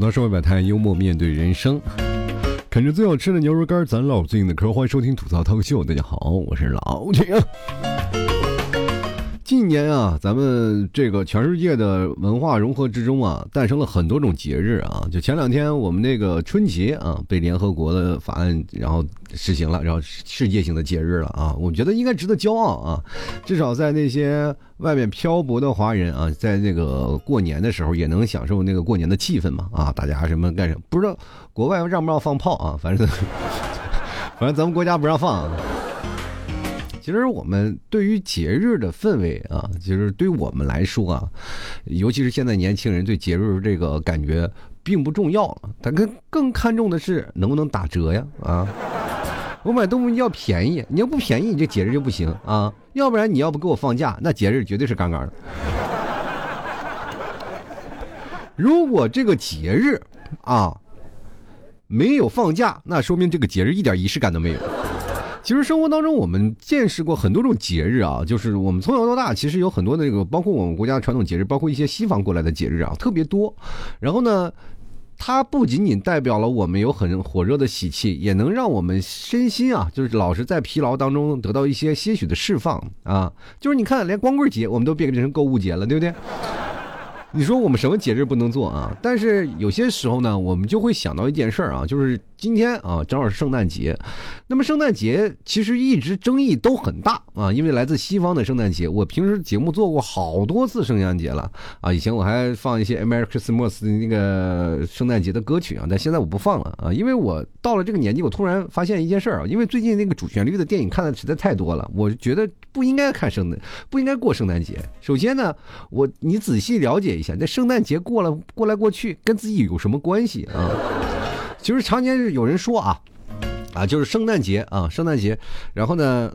吐槽社会百态，幽默面对人生，啃着最好吃的牛肉干，咱唠最硬的嗑。欢迎收听吐槽涛秀，大家好，我是老铁。近年啊，咱们这个全世界的文化融合之中啊，诞生了很多种节日啊。就前两天我们那个春节啊，被联合国的法案然后实行了，然后世界性的节日了啊。我觉得应该值得骄傲啊，至少在那些外面漂泊的华人啊，在那个过年的时候也能享受那个过年的气氛嘛啊。大家什么干什么？不知道国外让不让放炮啊？反正反正咱们国家不让放。其实我们对于节日的氛围啊，其实对我们来说啊，尤其是现在年轻人对节日这个感觉并不重要，他更更看重的是能不能打折呀啊！我买东西要便宜，你要不便宜，你这节日就不行啊！要不然你要不给我放假，那节日绝对是杠杠的。如果这个节日啊没有放假，那说明这个节日一点仪式感都没有。其实生活当中，我们见识过很多种节日啊，就是我们从小到大，其实有很多的这个，包括我们国家的传统节日，包括一些西方过来的节日啊，特别多。然后呢，它不仅仅代表了我们有很火热的喜气，也能让我们身心啊，就是老是在疲劳当中得到一些些许的释放啊。就是你看，连光棍节我们都变成购物节了，对不对？你说我们什么节日不能做啊？但是有些时候呢，我们就会想到一件事儿啊，就是今天啊，正好是圣诞节。那么圣诞节其实一直争议都很大啊，因为来自西方的圣诞节，我平时节目做过好多次圣诞节了啊。以前我还放一些 American Christmas 的那个圣诞节的歌曲啊，但现在我不放了啊，因为我到了这个年纪，我突然发现一件事儿啊，因为最近那个主旋律的电影看的实在太多了，我觉得不应该看圣诞，不应该过圣诞节。首先呢，我你仔细了解一下，那圣诞节过了过来过去，跟自己有什么关系啊？其实常年是有人说啊。啊，就是圣诞节啊，圣诞节，然后呢，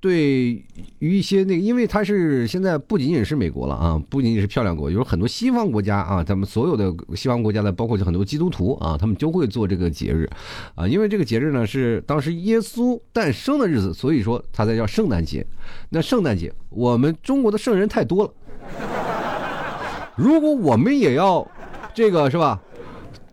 对于一些那个，因为它是现在不仅仅是美国了啊，不仅仅是漂亮国，有很多西方国家啊，咱们所有的西方国家的，包括很多基督徒啊，他们都会做这个节日，啊，因为这个节日呢是当时耶稣诞生的日子，所以说它才叫圣诞节。那圣诞节，我们中国的圣人太多了，如果我们也要这个是吧，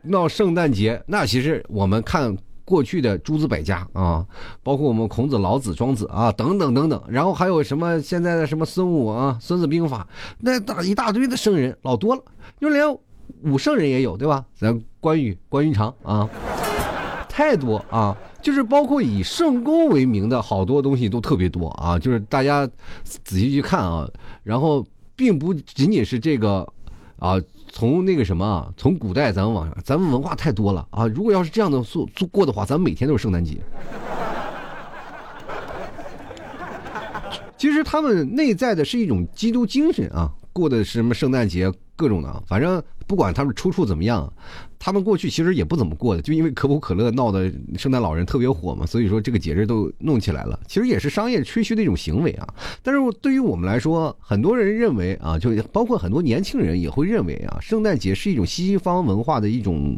闹圣诞节，那其实我们看。过去的诸子百家啊，包括我们孔子、老子、庄子啊，等等等等，然后还有什么现在的什么孙武啊、孙子兵法，那大一大堆的圣人老多了，就连武圣人也有，对吧？咱关羽、关云长啊，太多啊，就是包括以圣公为名的好多东西都特别多啊，就是大家仔细去看啊，然后并不仅仅是这个啊。从那个什么，从古代咱们往上，咱们文化太多了啊！如果要是这样的做做过的话，咱们每天都是圣诞节。其实他们内在的是一种基督精神啊，过的是什么圣诞节，各种的，反正不管他们出处怎么样。他们过去其实也不怎么过的，就因为可口可乐闹的圣诞老人特别火嘛，所以说这个节日都弄起来了。其实也是商业吹嘘的一种行为啊。但是对于我们来说，很多人认为啊，就包括很多年轻人也会认为啊，圣诞节是一种西方文化的一种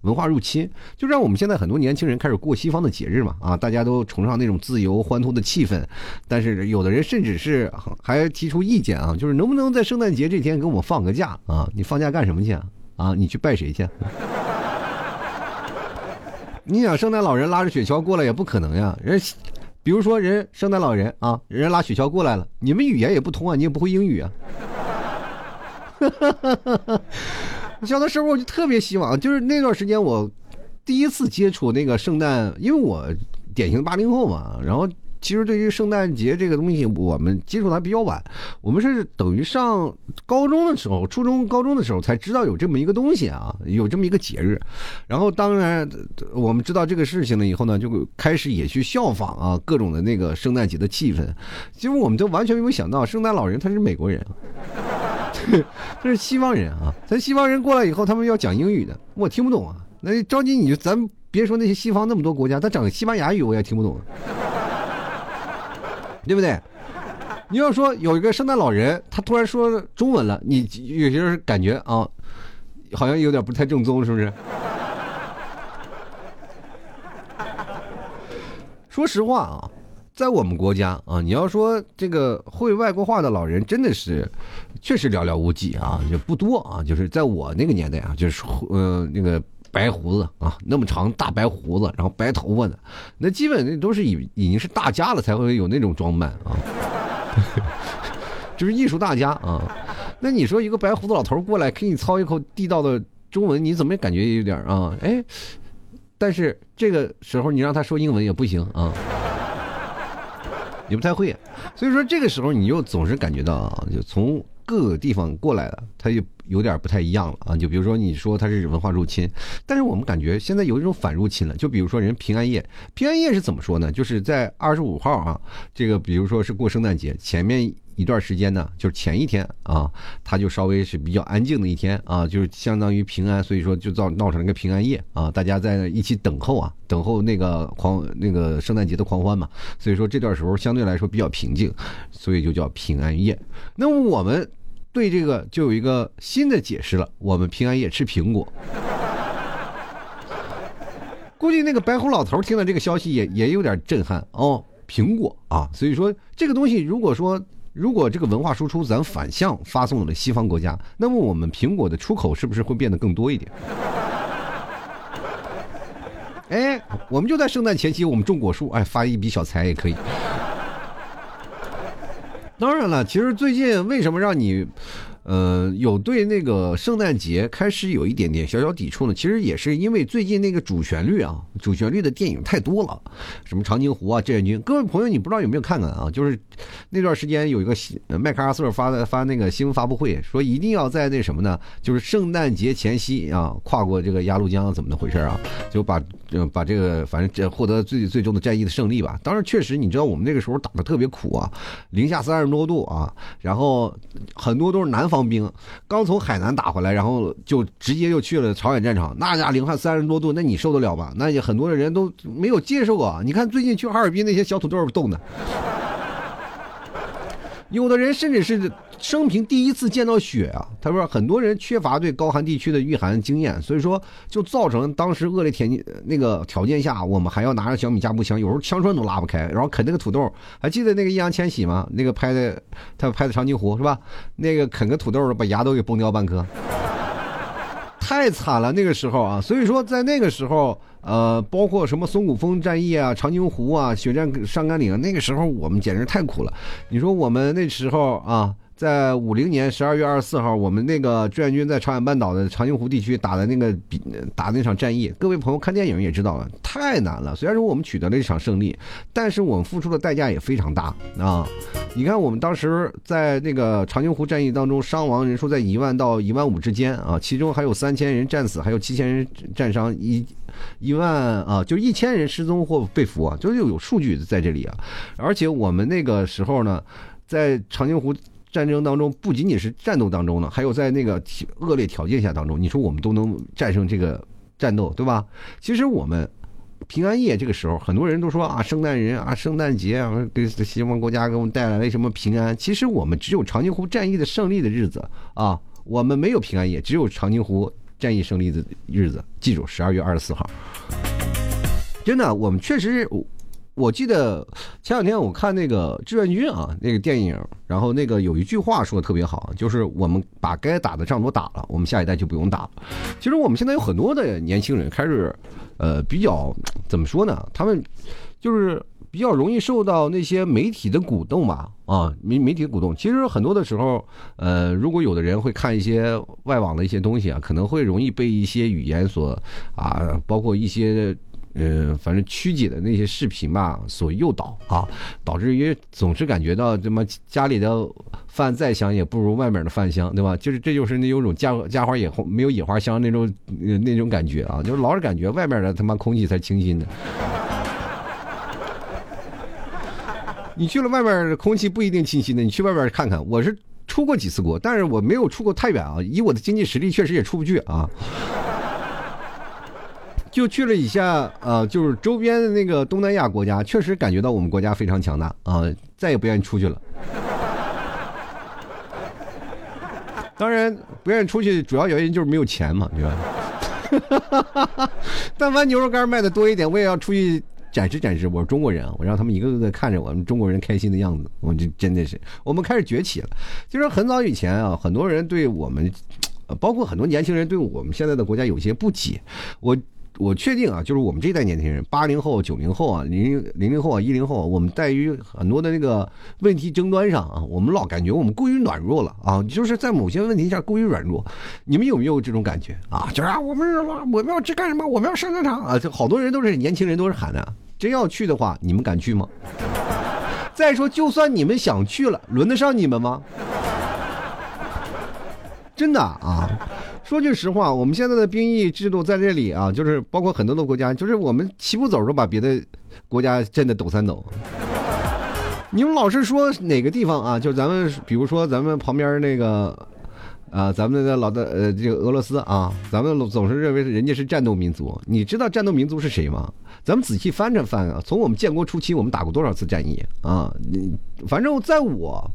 文化入侵，就让我们现在很多年轻人开始过西方的节日嘛啊，大家都崇尚那种自由欢脱的气氛。但是有的人甚至是还提出意见啊，就是能不能在圣诞节这天给我们放个假啊？你放假干什么去啊？啊，你去拜谁去？你想圣诞老人拉着雪橇过来也不可能呀。人，比如说人圣诞老人啊，人拉雪橇过来了，你们语言也不通啊，你也不会英语啊。小的时候我就特别希望，就是那段时间我第一次接触那个圣诞，因为我典型八零后嘛，然后。其实对于圣诞节这个东西，我们接触的还比较晚。我们是等于上高中的时候，初中、高中的时候才知道有这么一个东西啊，有这么一个节日。然后当然我们知道这个事情了以后呢，就开始也去效仿啊，各种的那个圣诞节的气氛。其实我们都完全没有想到，圣诞老人他是美国人，他是西方人啊。咱西方人过来以后，他们要讲英语的，我听不懂啊。那着急你就咱别说那些西方那么多国家，他讲西班牙语我也听不懂。对不对？你要说有一个圣诞老人，他突然说中文了，你有些人感觉啊，好像有点不太正宗，是不是？说实话啊，在我们国家啊，你要说这个会外国话的老人，真的是确实寥寥无几啊，就不多啊。就是在我那个年代啊，就是呃那个白胡子啊，那么长大白胡子，然后白头发的，那基本那都是已已经是大家了才会有那种装扮啊，就是艺术大家啊。那你说一个白胡子老头过来给你操一口地道的中文，你怎么也感觉有点啊？哎，但是这个时候你让他说英文也不行啊。也不太会，所以说这个时候你又总是感觉到啊，就从各个地方过来的，他就有点不太一样了啊。就比如说你说它是文化入侵，但是我们感觉现在有一种反入侵了。就比如说人平安夜，平安夜是怎么说呢？就是在二十五号啊，这个比如说是过圣诞节前面。一段时间呢，就是前一天啊，他就稍微是比较安静的一天啊，就是相当于平安，所以说就造闹成了个平安夜啊，大家在一起等候啊，等候那个狂那个圣诞节的狂欢嘛，所以说这段时候相对来说比较平静，所以就叫平安夜。那我们对这个就有一个新的解释了，我们平安夜吃苹果。估计那个白胡老头听了这个消息也也有点震撼哦，苹果啊，所以说这个东西如果说。如果这个文化输出咱反向发送了西方国家，那么我们苹果的出口是不是会变得更多一点？哎，我们就在圣诞前夕，我们种果树，哎，发一笔小财也可以。当然了，其实最近为什么让你？呃，有对那个圣诞节开始有一点点小小抵触呢。其实也是因为最近那个主旋律啊，主旋律的电影太多了，什么长津湖啊、志愿军。各位朋友，你不知道有没有看看啊？就是那段时间有一个麦克阿瑟发的发那个新闻发布会，说一定要在那什么呢？就是圣诞节前夕啊，跨过这个鸭绿江，怎么的回事啊？就把把这个反正这获得最最终的战役的胜利吧。当然，确实你知道我们那个时候打的特别苦啊，零下三十多度啊，然后很多都是南方。方兵刚从海南打回来，然后就直接就去了朝鲜战场。那家零下三十多度，那你受得了吗？那也很多的人都没有接受啊。你看最近去哈尔滨那些小土豆冻的，有的人甚至是。生平第一次见到雪啊！他说很多人缺乏对高寒地区的御寒经验，所以说就造成当时恶劣天气那个条件下，我们还要拿着小米加步枪，有时候枪栓都拉不开，然后啃那个土豆。还记得那个易烊千玺吗？那个拍的他拍的长津湖是吧？那个啃个土豆把牙都给崩掉半颗，太惨了那个时候啊！所以说在那个时候，呃，包括什么松骨峰战役啊、长津湖啊、血战上甘岭，那个时候我们简直太苦了。你说我们那时候啊。在五零年十二月二十四号，我们那个志愿军在朝鲜半岛的长津湖地区打的那个比打那场战役，各位朋友看电影也知道了，太难了。虽然说我们取得了一场胜利，但是我们付出的代价也非常大啊！你看，我们当时在那个长津湖战役当中，伤亡人数在一万到一万五之间啊，其中还有三千人战死，还有七千人战伤，一一万啊，就一千人失踪或被俘啊，就是有数据在这里啊。而且我们那个时候呢，在长津湖。战争当中不仅仅是战斗当中呢，还有在那个恶劣条件下当中，你说我们都能战胜这个战斗，对吧？其实我们平安夜这个时候，很多人都说啊，圣诞人啊，圣诞节啊，给西方国家给我们带来了什么平安？其实我们只有长津湖战役的胜利的日子啊，我们没有平安夜，只有长津湖战役胜利的日子。记住，十二月二十四号，真的，我们确实。我记得前两天我看那个志愿军啊，那个电影，然后那个有一句话说的特别好，就是我们把该打的仗都打了，我们下一代就不用打了。其实我们现在有很多的年轻人开始，呃，比较怎么说呢？他们就是比较容易受到那些媒体的鼓动吧，啊，媒媒体的鼓动。其实很多的时候，呃，如果有的人会看一些外网的一些东西啊，可能会容易被一些语言所啊，包括一些。嗯，反正曲解的那些视频吧，所诱导啊，导致于总是感觉到这么家里的饭再香也不如外面的饭香，对吧？就是这就是那有种家家花野没有野花香那种那种感觉啊，就是老是感觉外面的他妈空气才清新的。你去了外面空气不一定清新的，你去外面看看。我是出过几次国，但是我没有出过太远啊，以我的经济实力确实也出不去啊。就去了一下，呃，就是周边的那个东南亚国家，确实感觉到我们国家非常强大啊，再也不愿意出去了。当然，不愿意出去主要原因就是没有钱嘛，对吧？但凡牛肉干卖的多一点，我也要出去展示展示，我是中国人啊，我让他们一个个看着我们中国人开心的样子，我就真的是，我们开始崛起了。就是很早以前啊，很多人对我们，包括很多年轻人对我们现在的国家有些不解，我。我确定啊，就是我们这代年轻人，八零后、九零后啊，零零零后啊，一零后啊，我们在于很多的那个问题争端上啊，我们老感觉我们过于软弱了啊，就是在某些问题上过于软弱。你们有没有这种感觉啊？就是啊，我们我们要去干什么？我们要上战场啊！就好多人都是年轻人都是喊的，真要去的话，你们敢去吗？再说，就算你们想去了，轮得上你们吗？真的啊。说句实话，我们现在的兵役制度在这里啊，就是包括很多的国家，就是我们齐步走时候把别的国家震得抖三抖。你们老是说哪个地方啊？就咱们比如说咱们旁边那个啊，咱们的老的呃这个俄罗斯啊，咱们总是认为人家是战斗民族。你知道战斗民族是谁吗？咱们仔细翻着翻啊，从我们建国初期，我们打过多少次战役啊？你反正在我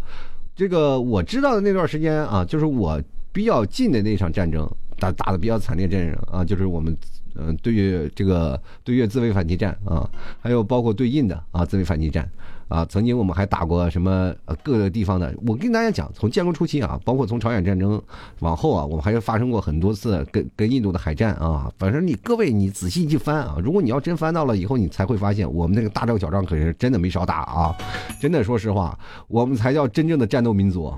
这个我知道的那段时间啊，就是我。比较近的那场战争打打的比较惨烈战争啊，就是我们嗯对越这个对越自卫反击战啊，还有包括对印的啊自卫反击战啊，曾经我们还打过什么各个地方的。我跟大家讲，从建国初期啊，包括从朝鲜战争往后啊，我们还是发生过很多次跟跟印度的海战啊。反正你各位你仔细去翻啊，如果你要真翻到了以后，你才会发现我们那个大仗小仗可是真的没少打啊。真的说实话，我们才叫真正的战斗民族。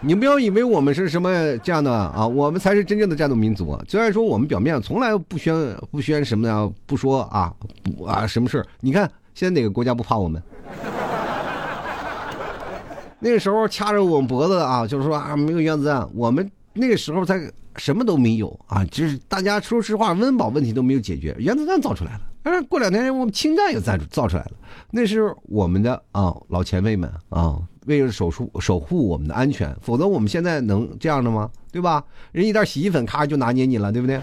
你不要以为我们是什么这样的啊，我们才是真正的战斗民族。虽然说我们表面从来不宣不宣什么呀，不说啊啊什么事你看现在哪个国家不怕我们？那个时候掐着我们脖子啊，就是说啊没有原子弹，我们那个时候才什么都没有啊，就是大家说实话，温饱问题都没有解决，原子弹造出来了。但是过两天我们氢弹也造造出来了，那是我们的啊老前辈们啊。为了守护守护我们的安全，否则我们现在能这样的吗？对吧？人一袋洗衣粉，咔就拿捏你了，对不对？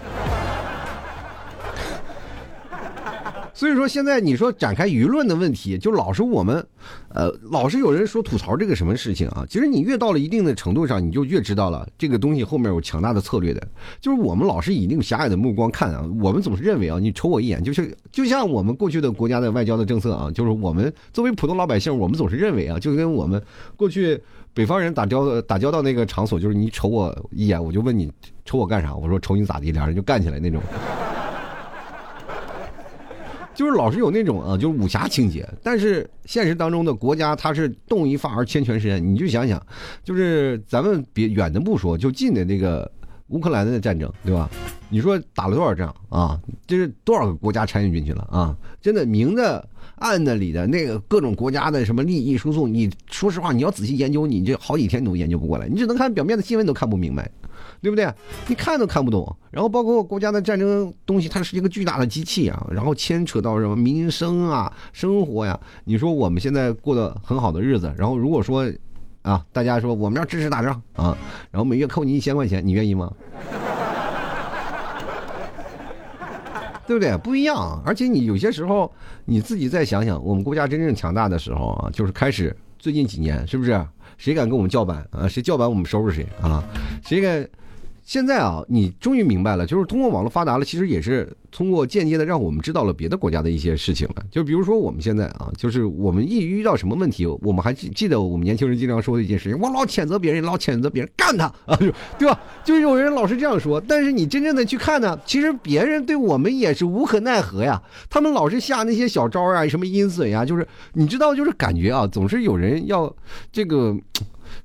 所以说，现在你说展开舆论的问题，就老是我们，呃，老是有人说吐槽这个什么事情啊？其实你越到了一定的程度上，你就越知道了这个东西后面有强大的策略的。就是我们老是以那种狭隘的目光看啊，我们总是认为啊，你瞅我一眼，就是就像我们过去的国家的外交的政策啊，就是我们作为普通老百姓，我们总是认为啊，就跟我们过去北方人打交打交道那个场所，就是你瞅我一眼，我就问你瞅我干啥？我说瞅你咋地？俩人就干起来那种。就是老是有那种啊，就是武侠情节，但是现实当中的国家它是动一发而牵全身。你就想想，就是咱们别远的不说，就近的那个乌克兰的战争，对吧？你说打了多少仗啊？这是多少个国家参与进去了啊？真的明的暗的里的那个各种国家的什么利益输送，你说实话，你要仔细研究，你这好几天都研究不过来，你只能看表面的新闻都看不明白。对不对？你看都看不懂。然后包括国家的战争东西，它是一个巨大的机器啊。然后牵扯到什么民生啊、生活呀。你说我们现在过得很好的日子，然后如果说啊，大家说我们要支持打仗啊，然后每月扣你一千块钱，你愿意吗？对不对？不一样。而且你有些时候你自己再想想，我们国家真正强大的时候啊，就是开始最近几年，是不是？谁敢跟我们叫板啊？谁叫板我们收拾谁啊？谁敢？现在啊，你终于明白了，就是通过网络发达了，其实也是。通过间接的让我们知道了别的国家的一些事情了，就比如说我们现在啊，就是我们一遇到什么问题，我们还记记得我们年轻人经常说的一件事情，我老谴责别人，老谴责别人，干他 啊，对吧？就是有人老是这样说，但是你真正的去看呢，其实别人对我们也是无可奈何呀，他们老是下那些小招啊，什么阴损呀，就是你知道，就是感觉啊，总是有人要这个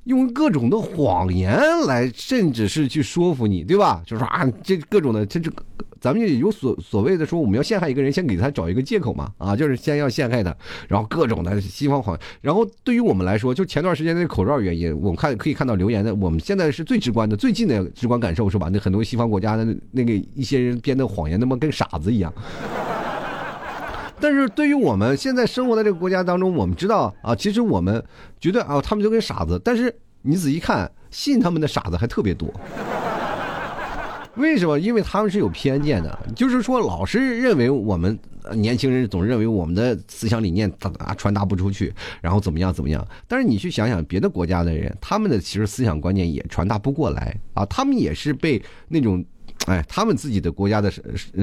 用各种的谎言来，甚至是去说服你，对吧？就说啊，这各种的这这。咱们就有所所谓的说，我们要陷害一个人，先给他找一个借口嘛，啊，就是先要陷害他，然后各种的西方谎。然后对于我们来说，就前段时间那口罩原因，我们看可以看到留言的，我们现在是最直观的、最近的直观感受是吧？那很多西方国家的那个一些人编的谎言，他妈跟傻子一样。但是对于我们现在生活在这个国家当中，我们知道啊，其实我们觉得啊，他们就跟傻子，但是你仔细看，信他们的傻子还特别多。为什么？因为他们是有偏见的，就是说老是认为我们年轻人总认为我们的思想理念啊传达不出去，然后怎么样怎么样。但是你去想想别的国家的人，他们的其实思想观念也传达不过来啊，他们也是被那种哎，他们自己的国家的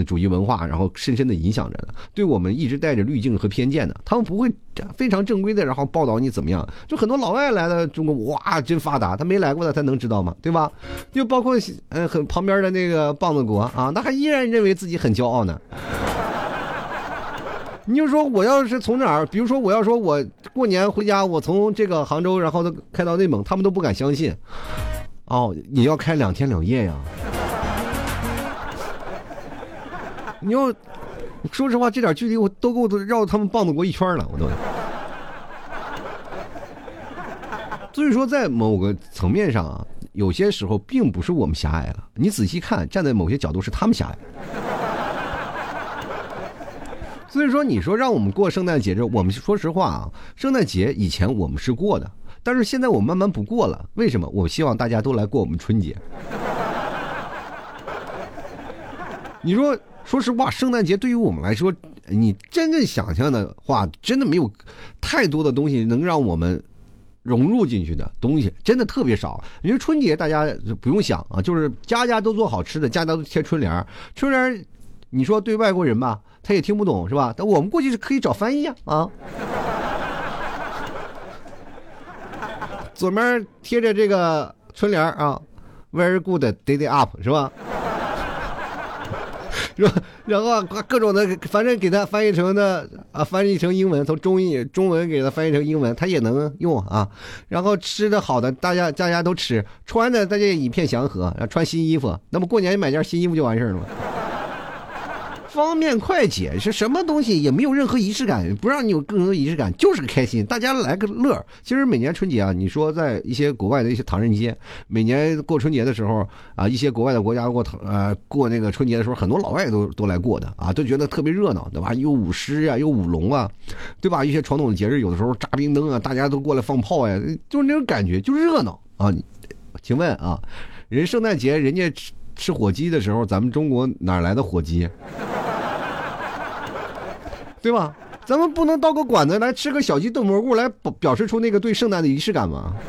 主义文化，然后深深的影响着的，对我们一直带着滤镜和偏见的。他们不会非常正规的，然后报道你怎么样。就很多老外来了中国，哇，真发达。他没来过的，他能知道吗？对吧？就包括嗯，很旁边的那个棒子国啊，那还依然认为自己很骄傲呢。你就说我要是从哪儿，比如说我要说我过年回家，我从这个杭州，然后开到内蒙，他们都不敢相信。哦，你要开两天两夜呀？你要说实话，这点距离我都够绕他们棒子国一圈了，我都。所以说，在某个层面上啊，有些时候并不是我们狭隘了。你仔细看，站在某些角度是他们狭隘。所以说，你说让我们过圣诞节，这我们说实话啊，圣诞节以前我们是过的，但是现在我们慢慢不过了。为什么？我希望大家都来过我们春节。你说。说实话，圣诞节对于我们来说，你真正想象的话，真的没有太多的东西能让我们融入进去的东西，真的特别少。因为春节大家不用想啊，就是家家都做好吃的，家家都贴春联春联你说对外国人吧，他也听不懂是吧？但我们过去是可以找翻译啊啊。左面贴着这个春联啊，Very good day up 是吧？是吧？然后啊各种的，反正给他翻译成的啊，翻译成英文，从中译中文给他翻译成英文，他也能用啊。然后吃的好的，大家大家都吃；穿的大家也一片祥和，穿新衣服。那么过年买件新衣服就完事儿了吗？方便快捷是什么东西？也没有任何仪式感，不让你有更多仪式感，就是个开心，大家来个乐。其实每年春节啊，你说在一些国外的一些唐人街，每年过春节的时候啊，一些国外的国家过唐呃过那个春节的时候，很多老外都都来过的啊，都觉得特别热闹，对吧？有舞狮啊，有舞龙啊，对吧？一些传统的节日，有的时候扎冰灯啊，大家都过来放炮呀，就是那种感觉，就热闹啊。请问啊，人圣诞节人家吃火鸡的时候，咱们中国哪来的火鸡？对吧？咱们不能到个馆子来吃个小鸡炖蘑菇来表表示出那个对圣诞的仪式感吗？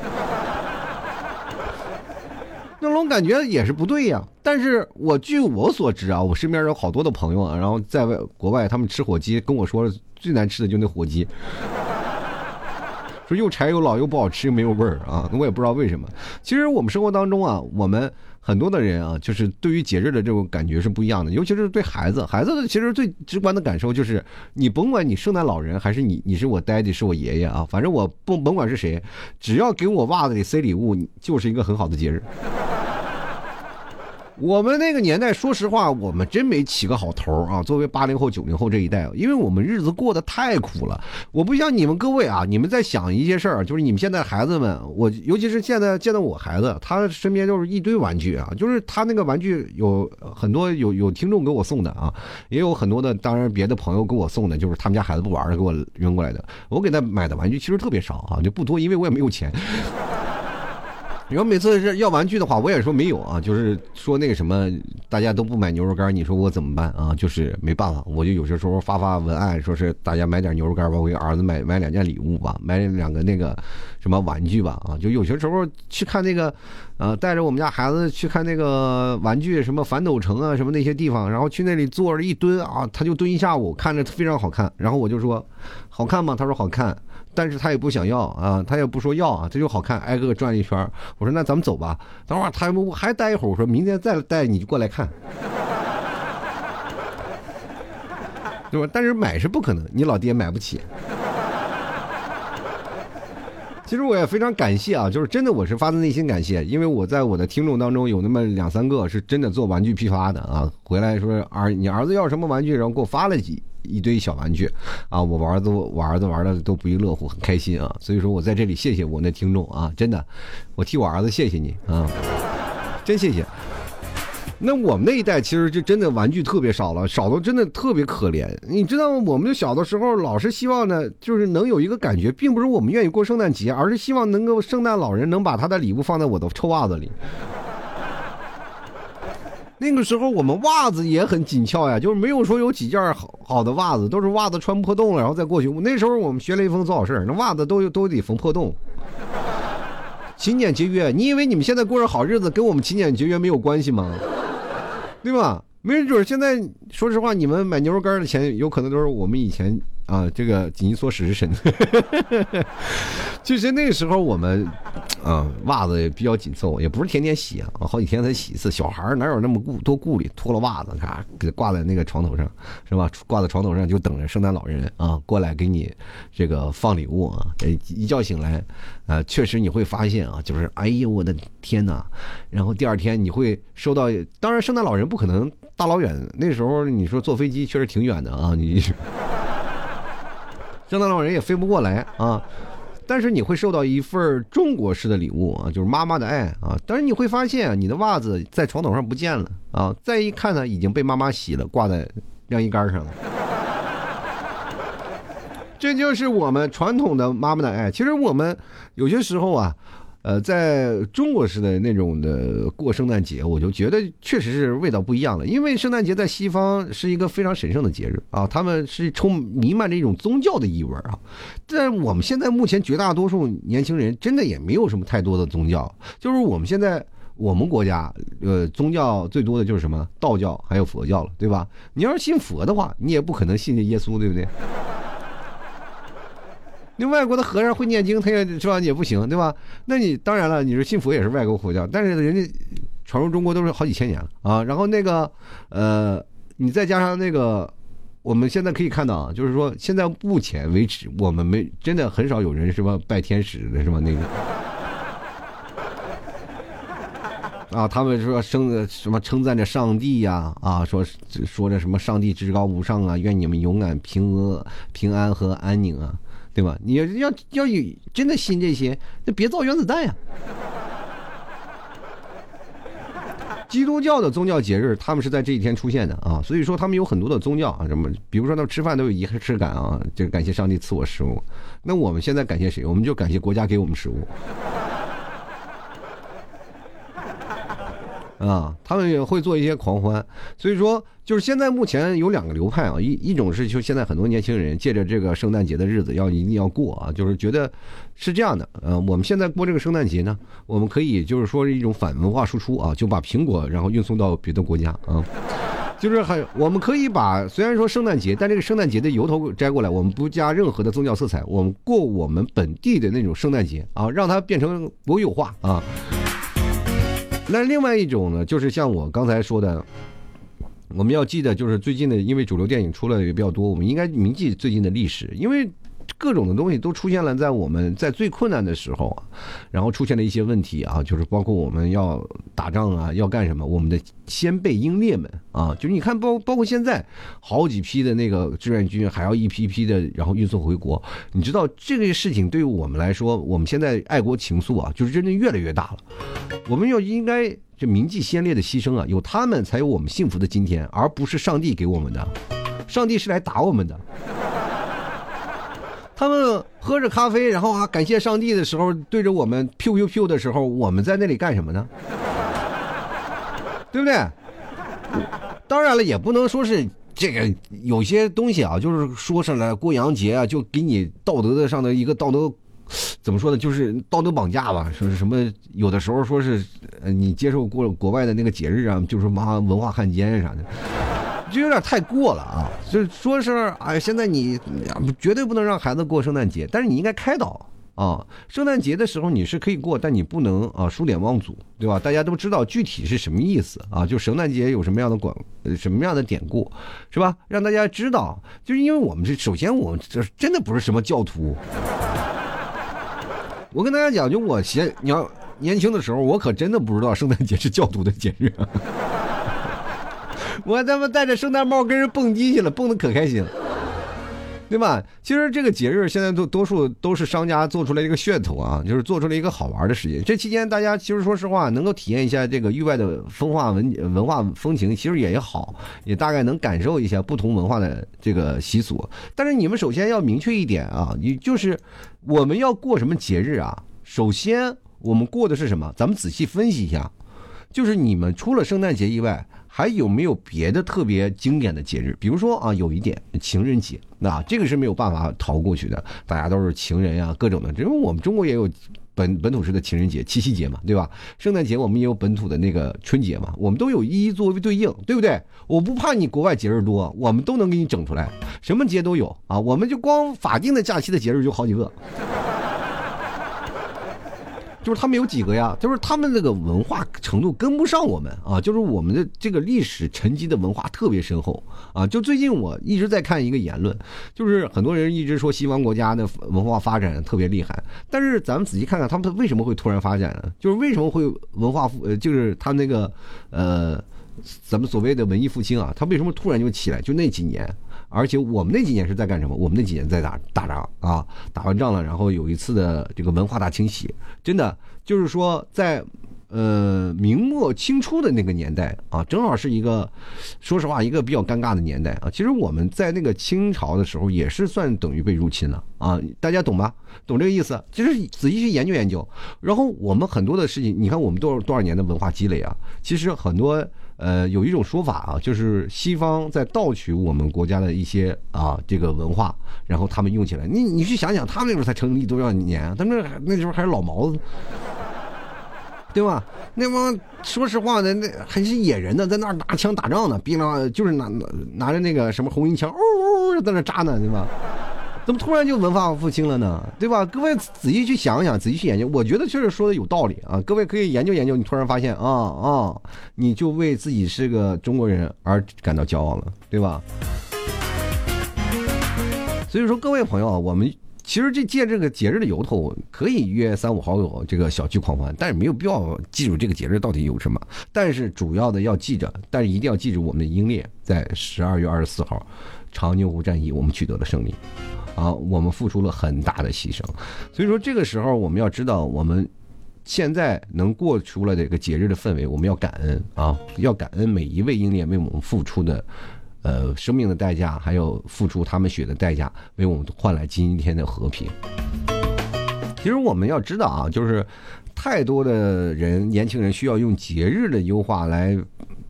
那种感觉也是不对呀。但是我据我所知啊，我身边有好多的朋友啊，然后在外国外，他们吃火鸡跟我说最难吃的就那火鸡，说又柴又老又不好吃又没有味儿啊。那我也不知道为什么。其实我们生活当中啊，我们。很多的人啊，就是对于节日的这种感觉是不一样的，尤其是对孩子。孩子其实最直观的感受就是，你甭管你圣诞老人还是你，你是我 daddy 是我爷爷啊，反正我不甭管是谁，只要给我袜子里塞礼物，就是一个很好的节日。我们那个年代，说实话，我们真没起个好头啊。作为八零后、九零后这一代，因为我们日子过得太苦了。我不像你们各位啊，你们在想一些事儿，就是你们现在孩子们，我尤其是现在见到我孩子，他身边就是一堆玩具啊，就是他那个玩具有很多有有听众给我送的啊，也有很多的，当然别的朋友给我送的，就是他们家孩子不玩了给我扔过来的。我给他买的玩具其实特别少啊，就不多，因为我也没有钱。你说每次是要玩具的话，我也说没有啊，就是说那个什么，大家都不买牛肉干，你说我怎么办啊？就是没办法，我就有些时候发发文案，说是大家买点牛肉干吧，我给儿子买买两件礼物吧，买两个那个什么玩具吧啊，就有些时候去看那个，呃，带着我们家孩子去看那个玩具，什么反斗城啊，什么那些地方，然后去那里坐着一蹲啊，他就蹲一下午，看着非常好看，然后我就说，好看吗？他说好看。但是他也不想要啊，他也不说要啊，这就好看，挨个转一圈。我说那咱们走吧，等会儿他还待一会儿。我说明天再带你过来看，对吧？但是买是不可能，你老爹买不起。其实我也非常感谢啊，就是真的我是发自内心感谢，因为我在我的听众当中有那么两三个是真的做玩具批发的啊，回来说儿你儿子要什么玩具，然后给我发了几。一堆小玩具，啊，我儿子我儿子玩的都不亦乐乎，很开心啊。所以说我在这里谢谢我那听众啊，真的，我替我儿子谢谢你啊，真谢谢。那我们那一代其实就真的玩具特别少了，少的真的特别可怜。你知道吗？我们就小的时候老是希望呢，就是能有一个感觉，并不是我们愿意过圣诞节，而是希望能够圣诞老人能把他的礼物放在我的臭袜子里。那个时候我们袜子也很紧俏呀，就是没有说有几件好好的袜子，都是袜子穿破洞了，然后再过去。那时候我们学雷锋做好事那袜子都都得缝破洞。勤俭节约，你以为你们现在过着好日子，跟我们勤俭节约没有关系吗？对吧？没准现在说实话，你们买牛肉干的钱，有可能都是我们以前。啊，这个紧衣缩食是神，就是那时候我们，啊，袜子也比较紧凑，也不是天天洗啊，好几天才洗一次。小孩哪有那么顾多顾虑，脱了袜子，咔给挂在那个床头上，是吧？挂在床头上就等着圣诞老人啊过来给你这个放礼物啊。一觉醒来，啊，确实你会发现啊，就是哎呦我的天哪！然后第二天你会收到，当然圣诞老人不可能大老远，那时候你说坐飞机确实挺远的啊，你。圣诞老人也飞不过来啊，但是你会收到一份中国式的礼物啊，就是妈妈的爱啊。但是你会发现，你的袜子在床头上不见了啊，再一看呢，已经被妈妈洗了，挂在晾衣杆上了。这就是我们传统的妈妈的爱。其实我们有些时候啊。呃，在中国式的那种的过圣诞节，我就觉得确实是味道不一样了。因为圣诞节在西方是一个非常神圣的节日啊，他们是充弥漫着一种宗教的意味啊。但我们现在目前绝大多数年轻人真的也没有什么太多的宗教，就是我们现在我们国家呃宗教最多的就是什么道教还有佛教了，对吧？你要是信佛的话，你也不可能信耶稣，对不对？那外国的和尚会念经，他也是吧也不行，对吧？那你当然了，你是信佛也是外国佛教，但是人家传入中国都是好几千年了啊。然后那个呃，你再加上那个，我们现在可以看到啊，就是说现在目前为止，我们没真的很少有人是吧拜天使的是吧那个啊，他们说称什么称赞着上帝呀啊，说说着什么上帝至高无上啊，愿你们勇敢、平安、平安和安宁啊。对吧？你要要要有真的信这些，那别造原子弹呀！基督教的宗教节日，他们是在这一天出现的啊，所以说他们有很多的宗教啊，什么，比如说他们吃饭都有仪式感啊，就是感谢上帝赐我食物。那我们现在感谢谁？我们就感谢国家给我们食物。啊，他们也会做一些狂欢，所以说就是现在目前有两个流派啊，一一种是就现在很多年轻人借着这个圣诞节的日子要一定要过啊，就是觉得是这样的，呃，我们现在过这个圣诞节呢，我们可以就是说是一种反文化输出啊，就把苹果然后运送到别的国家啊，就是很我们可以把虽然说圣诞节，但这个圣诞节的由头摘过来，我们不加任何的宗教色彩，我们过我们本地的那种圣诞节啊，让它变成国有化啊。那另外一种呢，就是像我刚才说的，我们要记得，就是最近的，因为主流电影出来的也比较多，我们应该铭记最近的历史，因为。各种的东西都出现了，在我们在最困难的时候，然后出现了一些问题啊，就是包括我们要打仗啊，要干什么，我们的先辈英烈们啊，就是你看包包括现在好几批的那个志愿军，还要一批批的然后运送回国，你知道这个事情对于我们来说，我们现在爱国情愫啊，就是真的越来越大了。我们要应该这铭记先烈的牺牲啊，有他们才有我们幸福的今天，而不是上帝给我们的，上帝是来打我们的。他们喝着咖啡，然后啊感谢上帝的时候，对着我们 “piu piu piu” 的时候，我们在那里干什么呢？对不对？当然了，也不能说是这个有些东西啊，就是说上来过洋节啊，就给你道德的上的一个道德，怎么说呢？就是道德绑架吧。说是什么？有的时候说是，你接受过国外的那个节日啊，就是妈文化汉奸啥的。就有点太过了啊！就说是哎，现在你绝对不能让孩子过圣诞节，但是你应该开导啊！圣诞节的时候你是可以过，但你不能啊书脸忘祖，对吧？大家都知道具体是什么意思啊？就圣诞节有什么样的广什么样的典故，是吧？让大家知道，就是因为我们这首先我们这真的不是什么教徒。我跟大家讲，就我先你要年轻的时候，我可真的不知道圣诞节是教徒的节日。我他妈戴着圣诞帽跟人蹦迪去了，蹦的可开心了，对吧？其实这个节日现在都多数都是商家做出来一个噱头啊，就是做出来一个好玩的事情。这期间大家其实说实话，能够体验一下这个域外的风化文文化风情，其实也好，也大概能感受一下不同文化的这个习俗。但是你们首先要明确一点啊，你就是我们要过什么节日啊？首先我们过的是什么？咱们仔细分析一下，就是你们除了圣诞节以外。还有没有别的特别经典的节日？比如说啊，有一点情人节，那这个是没有办法逃过去的。大家都是情人呀，各种的。因为我们中国也有本本土式的情人节、七夕节嘛，对吧？圣诞节我们也有本土的那个春节嘛，我们都有一一作为对应，对不对？我不怕你国外节日多，我们都能给你整出来，什么节都有啊！我们就光法定的假期的节日就好几个。就是他们有几个呀？就是他们那个文化程度跟不上我们啊！就是我们的这个历史沉积的文化特别深厚啊！就最近我一直在看一个言论，就是很多人一直说西方国家的文化发展特别厉害，但是咱们仔细看看他们为什么会突然发展呢？就是为什么会文化复呃，就是他那个呃，咱们所谓的文艺复兴啊，他为什么突然就起来？就那几年。而且我们那几年是在干什么？我们那几年在打打仗啊，打完仗了，然后有一次的这个文化大清洗，真的就是说在，呃明末清初的那个年代啊，正好是一个，说实话一个比较尴尬的年代啊。其实我们在那个清朝的时候也是算等于被入侵了啊，大家懂吗？懂这个意思？其实仔细去研究研究，然后我们很多的事情，你看我们多少多少年的文化积累啊，其实很多。呃，有一种说法啊，就是西方在盗取我们国家的一些啊这个文化，然后他们用起来。你你去想想，他们那时候才成立多少年？他们那时候还是老毛子，对吧？那帮说实话的，那还是野人呢，在那儿拿枪打仗呢，槟榔就是拿拿着那个什么红缨枪，呜呜在那扎呢，对吧？怎么突然就文化复兴了呢？对吧？各位仔细去想想，仔细去研究，我觉得确实说的有道理啊。各位可以研究研究，你突然发现啊啊，你就为自己是个中国人而感到骄傲了，对吧？所以说，各位朋友，我们其实这借这个节日的由头，可以约三五好友这个小聚狂欢，但是没有必要记住这个节日到底有什么。但是主要的要记着，但是一定要记住我们的英烈在十二月二十四号长津湖战役，我们取得了胜利。啊，我们付出了很大的牺牲，所以说这个时候我们要知道，我们现在能过出了这个节日的氛围，我们要感恩啊，要感恩每一位英烈为我们付出的，呃，生命的代价，还有付出他们血的代价，为我们换来今天的和平。其实我们要知道啊，就是太多的人，年轻人需要用节日的优化来。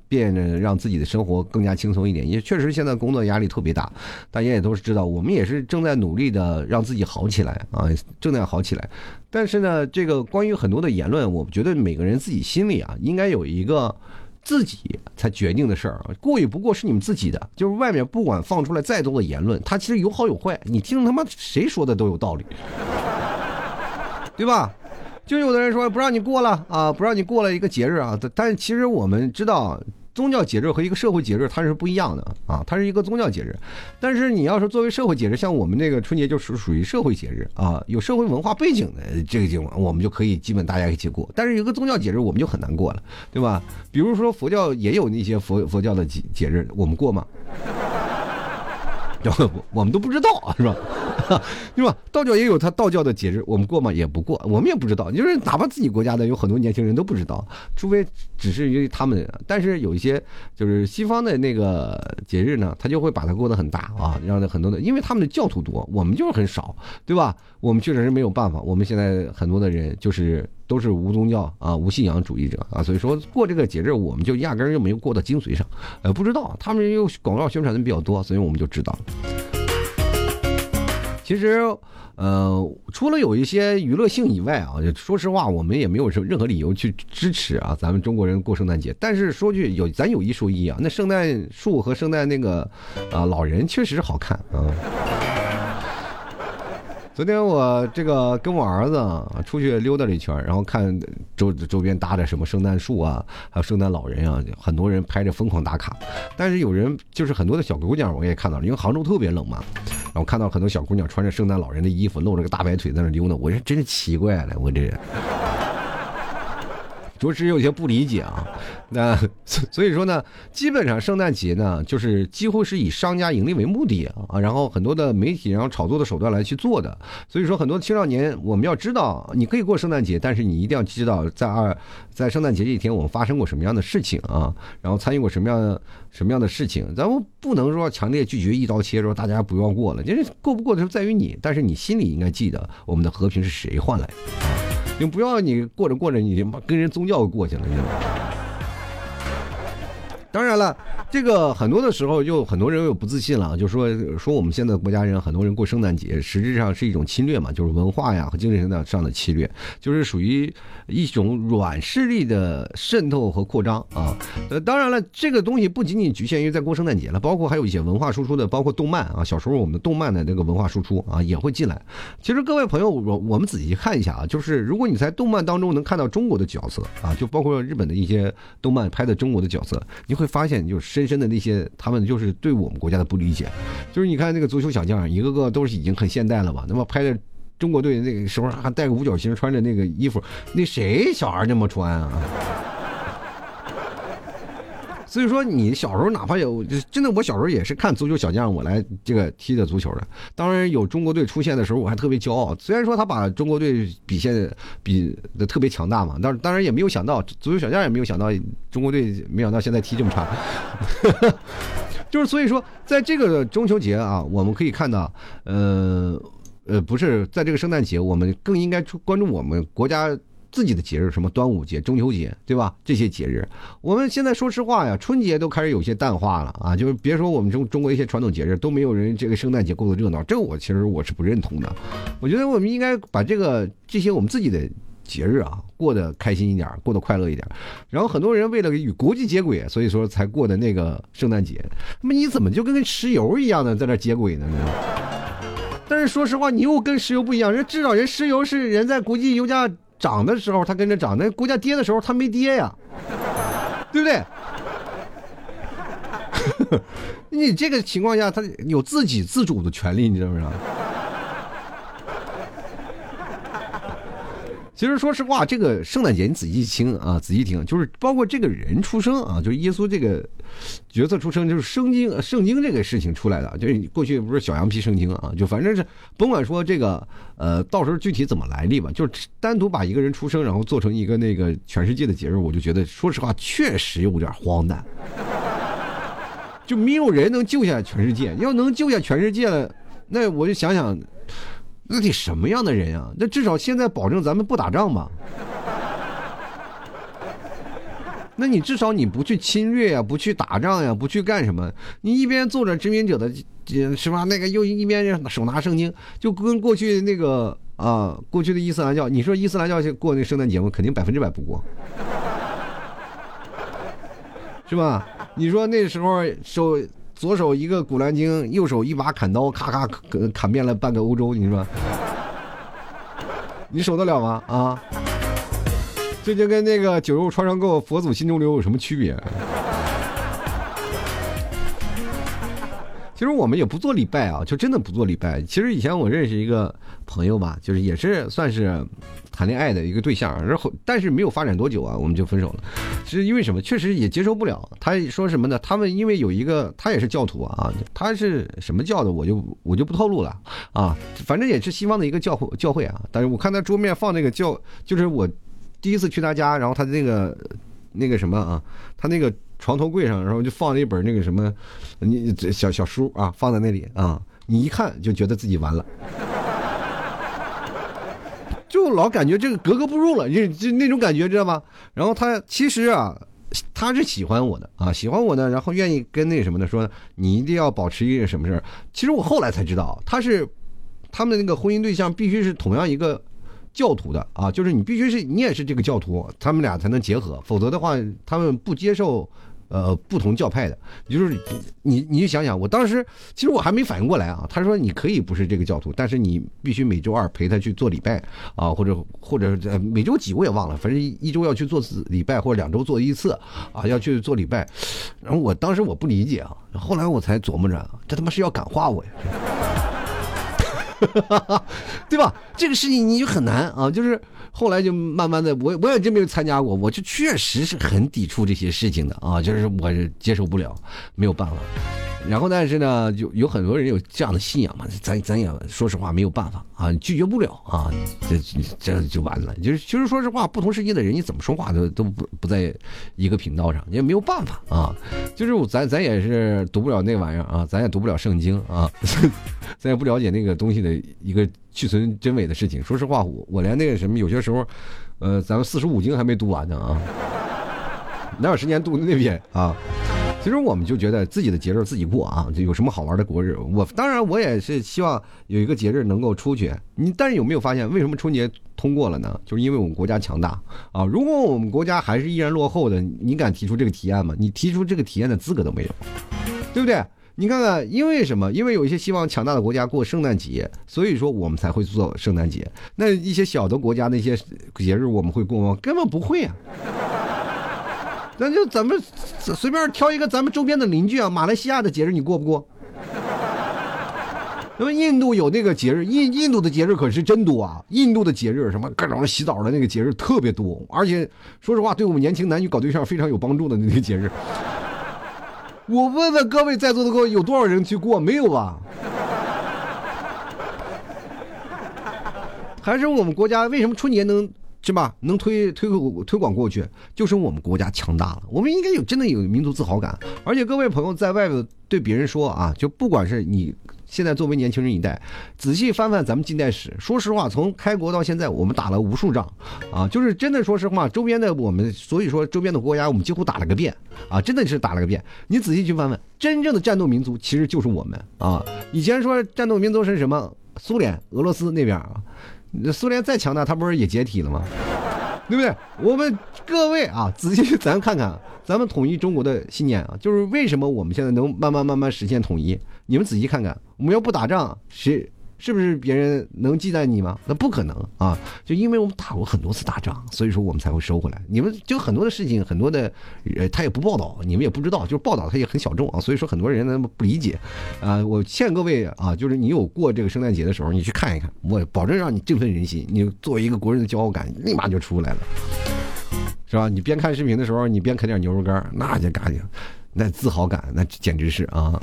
变得让自己的生活更加轻松一点，也确实现在工作压力特别大，大家也都是知道，我们也是正在努力的让自己好起来啊，正在好起来。但是呢，这个关于很多的言论，我觉得每个人自己心里啊，应该有一个自己才决定的事儿，过与不过是你们自己的。就是外面不管放出来再多的言论，它其实有好有坏，你听他妈谁说的都有道理，对吧？就有的人说不让你过了啊，不让你过了一个节日啊，但其实我们知道。宗教节日和一个社会节日它是不一样的啊，它是一个宗教节日，但是你要是作为社会节日，像我们这个春节就属属于社会节日啊，有社会文化背景的这个节目，我们就可以基本大家一起过。但是一个宗教节日我们就很难过了，对吧？比如说佛教也有那些佛佛教的节节日，我们过吗？我我们都不知道是吧？是吧？道教也有他道教的节日，我们过吗？也不过，我们也不知道。就是哪怕自己国家的，有很多年轻人都不知道，除非只是因为他们。但是有一些就是西方的那个节日呢，他就会把它过得很大啊，让很多的，因为他们的教徒多，我们就是很少，对吧？我们确实是没有办法。我们现在很多的人就是都是无宗教啊、无信仰主义者啊，所以说过这个节日，我们就压根儿就没有过到精髓上，呃，不知道。他们又广告宣传的比较多，所以我们就知道了。其实，呃，除了有一些娱乐性以外啊，说实话，我们也没有什任何理由去支持啊，咱们中国人过圣诞节。但是说句有，咱有一说一啊，那圣诞树和圣诞那个啊老人确实好看啊。昨天我这个跟我儿子出去溜达了一圈，然后看周周边搭的什么圣诞树啊，还有圣诞老人啊，很多人拍着疯狂打卡。但是有人就是很多的小姑娘，我也看到了，因为杭州特别冷嘛，然后看到很多小姑娘穿着圣诞老人的衣服，露着个大白腿在那溜达，我是真是奇怪了，我这。着实有些不理解啊，那所以说呢，基本上圣诞节呢，就是几乎是以商家盈利为目的啊，然后很多的媒体然后炒作的手段来去做的。所以说，很多青少年我们要知道，你可以过圣诞节，但是你一定要知道，在二在圣诞节这一天，我们发生过什么样的事情啊，然后参与过什么样什么样的事情，咱们不能说强烈拒绝一刀切，说大家不要过了，就是过不过的是在于你，但是你心里应该记得，我们的和平是谁换来的。你不要你过着过着，你跟人宗教过去了，你知道吗？当然了，这个很多的时候就很多人又不自信了，就说说我们现在国家人很多人过圣诞节，实质上是一种侵略嘛，就是文化呀和精神上的侵略，就是属于一种软势力的渗透和扩张啊。呃，当然了，这个东西不仅仅局限于在过圣诞节了，包括还有一些文化输出的，包括动漫啊，小时候我们的动漫的那个文化输出啊也会进来。其实各位朋友，我我们仔细看一下啊，就是如果你在动漫当中能看到中国的角色啊，就包括日本的一些动漫拍的中国的角色，你。会发现，就深深的那些，他们就是对我们国家的不理解。就是你看那个足球小将，一个个都是已经很现代了吧？那么拍的中国队那个时候还带个五角星，穿着那个衣服，那谁小孩那么穿啊？所以说，你小时候哪怕有，真的，我小时候也是看足球小将，我来这个踢的足球的。当然有中国队出现的时候，我还特别骄傲。虽然说他把中国队比现比的特别强大嘛，但是当然也没有想到，足球小将也没有想到中国队没想到现在踢这么差。就是所以说，在这个中秋节啊，我们可以看到，呃呃，不是在这个圣诞节，我们更应该关注我们国家。自己的节日，什么端午节、中秋节，对吧？这些节日，我们现在说实话呀，春节都开始有些淡化了啊。就是别说我们中中国一些传统节日都没有人这个圣诞节过得热闹，这个我其实我是不认同的。我觉得我们应该把这个这些我们自己的节日啊过得开心一点，过得快乐一点。然后很多人为了与国际接轨，所以说才过的那个圣诞节。那么你怎么就跟石油一样的在那接轨呢？但是说实话，你又跟石油不一样，人至少人石油是人在国际油价。涨的时候它跟着涨，那股价跌的时候它没跌呀，对不对？你这个情况下，它有自己自主的权利，你知不知道？其实说实话，这个圣诞节你仔细听啊，仔细听，就是包括这个人出生啊，就是耶稣这个角色出生，就是圣经圣经这个事情出来的，就是过去不是小羊皮圣经啊，就反正是甭管说这个呃，到时候具体怎么来历吧，就是单独把一个人出生，然后做成一个那个全世界的节日，我就觉得说实话确实有点荒诞，就没有人能救下全世界，要能救下全世界了，那我就想想。那得什么样的人啊？那至少现在保证咱们不打仗吧？那你至少你不去侵略呀，不去打仗呀，不去干什么？你一边做着殖民者的，是吧？那个又一边手拿圣经，就跟过去那个啊，过去的伊斯兰教，你说伊斯兰教过那圣诞节吗？肯定百分之百不过，是吧？你说那时候手。左手一个古兰经，右手一把砍刀，咔咔砍砍遍了半个欧洲，你说，你守得了吗？啊，这就跟那个酒肉穿肠过，佛祖心中留有什么区别？其实我们也不做礼拜啊，就真的不做礼拜。其实以前我认识一个朋友吧，就是也是算是谈恋爱的一个对象，然后但是没有发展多久啊，我们就分手了。其实因为什么？确实也接受不了。他说什么呢？他们因为有一个，他也是教徒啊，他是什么教的，我就我就不透露了啊。反正也是西方的一个教会教会啊。但是我看他桌面放那个教，就是我第一次去他家，然后他那个那个什么啊，他那个。床头柜上，然后就放了一本那个什么，你小小书啊，放在那里啊，你一看就觉得自己完了，就老感觉这个格格不入了，就就那种感觉，知道吗？然后他其实啊，他是喜欢我的啊，喜欢我呢，然后愿意跟那什么的说，你一定要保持一个什么事儿。其实我后来才知道，他是他们的那个婚姻对象必须是同样一个。教徒的啊，就是你必须是你也是这个教徒，他们俩才能结合，否则的话，他们不接受呃不同教派的。就是你你就想想，我当时其实我还没反应过来啊。他说你可以不是这个教徒，但是你必须每周二陪他去做礼拜啊，或者或者每周几我也忘了，反正一周要去做礼拜，或者两周做一次啊，要去做礼拜。然后我当时我不理解啊，后来我才琢磨着，这他妈是要感化我呀。对吧？这个事情你就很难啊，就是后来就慢慢的，我我也真没有参加过，我就确实是很抵触这些事情的啊，就是我接受不了，没有办法。然后，但是呢，就有很多人有这样的信仰嘛，咱咱也说实话没有办法啊，拒绝不了啊，这这就完了。就是其实说实话，不同世界的人你怎么说话都都不不在一个频道上，也没有办法啊。就是咱咱也是读不了那玩意儿啊，咱也读不了圣经啊，咱也不了解那个东西的一个去存真伪的事情。说实话，我我连那个什么有些时候，呃，咱们四书五经还没读完呢啊，哪有时间读那边啊？其实我们就觉得自己的节日自己过啊，就有什么好玩的国日。我当然我也是希望有一个节日能够出去。你但是有没有发现，为什么春节通过了呢？就是因为我们国家强大啊。如果我们国家还是依然落后的，你敢提出这个提案吗？你提出这个提案的资格都没有，对不对？你看看，因为什么？因为有一些希望强大的国家过圣诞节，所以说我们才会做圣诞节。那一些小的国家那些节日我们会过吗？根本不会啊。那就咱们随便挑一个咱们周边的邻居啊，马来西亚的节日你过不过？那么印度有那个节日，印印度的节日可是真多啊！印度的节日什么各种洗澡的那个节日特别多，而且说实话，对我们年轻男女搞对象非常有帮助的那个节日。我问问各位在座的各位，有多少人去过？没有吧？还是我们国家为什么春节能？是吧？能推推推广过去，就是我们国家强大了。我们应该有真的有民族自豪感。而且各位朋友在外头对别人说啊，就不管是你现在作为年轻人一代，仔细翻翻咱们近代史，说实话，从开国到现在，我们打了无数仗啊，就是真的说实话，周边的我们，所以说周边的国家我们几乎打了个遍啊，真的是打了个遍。你仔细去翻翻，真正的战斗民族其实就是我们啊。以前说战斗民族是什么？苏联、俄罗斯那边啊。苏联再强大，他不是也解体了吗？对不对？我们各位啊，仔细咱看看，咱们统一中国的信念啊，就是为什么我们现在能慢慢慢慢实现统一？你们仔细看看，我们要不打仗，谁？是不是别人能忌惮你吗？那不可能啊！就因为我们打过很多次大仗，所以说我们才会收回来。你们就很多的事情，很多的，呃，他也不报道，你们也不知道，就是报道他也很小众啊。所以说很多人呢不理解，啊，我劝各位啊，就是你有过这个圣诞节的时候，你去看一看，我保证让你振奋人心，你作为一个国人的骄傲感立马就出来了，是吧？你边看视频的时候，你边啃点牛肉干，那就嘎净，那自豪感那简直是啊。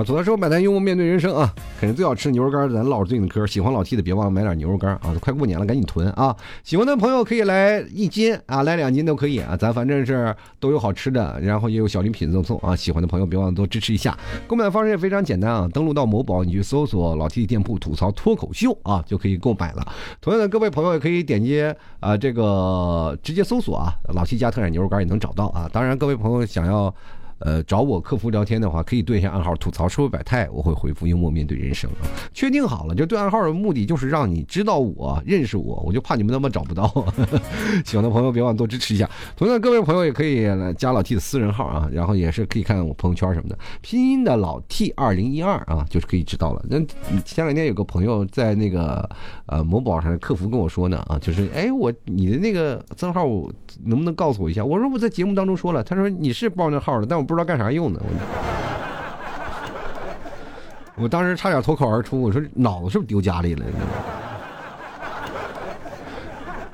啊，走的时候买单幽默面对人生啊，肯定最好吃牛肉干咱唠着最近的嗑。喜欢老 T 的别忘了买点牛肉干啊，快过年了，赶紧囤啊！喜欢的朋友可以来一斤啊，来两斤都可以啊，咱反正是都有好吃的，然后也有小礼品赠送啊。喜欢的朋友别忘了多支持一下。购买方式也非常简单啊，登录到某宝，你去搜索老 T 店铺吐槽脱口秀啊，就可以购买了。同样的，各位朋友也可以点击啊这个直接搜索啊，老 T 家特产牛肉干也能找到啊。当然，各位朋友想要。呃，找我客服聊天的话，可以对一下暗号，吐槽社会百态，我会回复幽默面对人生啊。确定好了，就对暗号的目的就是让你知道我认识我，我就怕你们他妈找不到。喜欢的朋友别忘多支持一下。同样，各位朋友也可以来加老 T 的私人号啊，然后也是可以看我朋友圈什么的，拼音的老 T 二零一二啊，就是可以知道了。那前两天有个朋友在那个呃某宝上的客服跟我说呢啊，就是哎我你的那个账号能不能告诉我一下？我说我在节目当中说了，他说你是报那号的，但我。不知道干啥用的，我我当时差点脱口而出，我说脑子是不是丢家里了？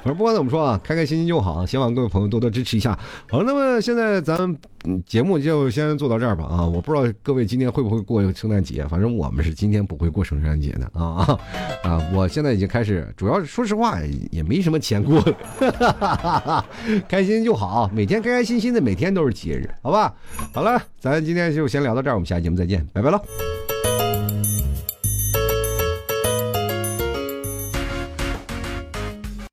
我说不管怎么说啊，开开心心就好。希望各位朋友多多支持一下。好了，那么现在咱们节目就先做到这儿吧啊！我不知道各位今天会不会过圣诞节，反正我们是今天不会过圣诞节的啊啊！我现在已经开始，主要是说实话也没什么钱过了，开心就好，每天开开心心的，每天都是节日，好吧？好了，咱今天就先聊到这儿，我们下期节目再见，拜拜了。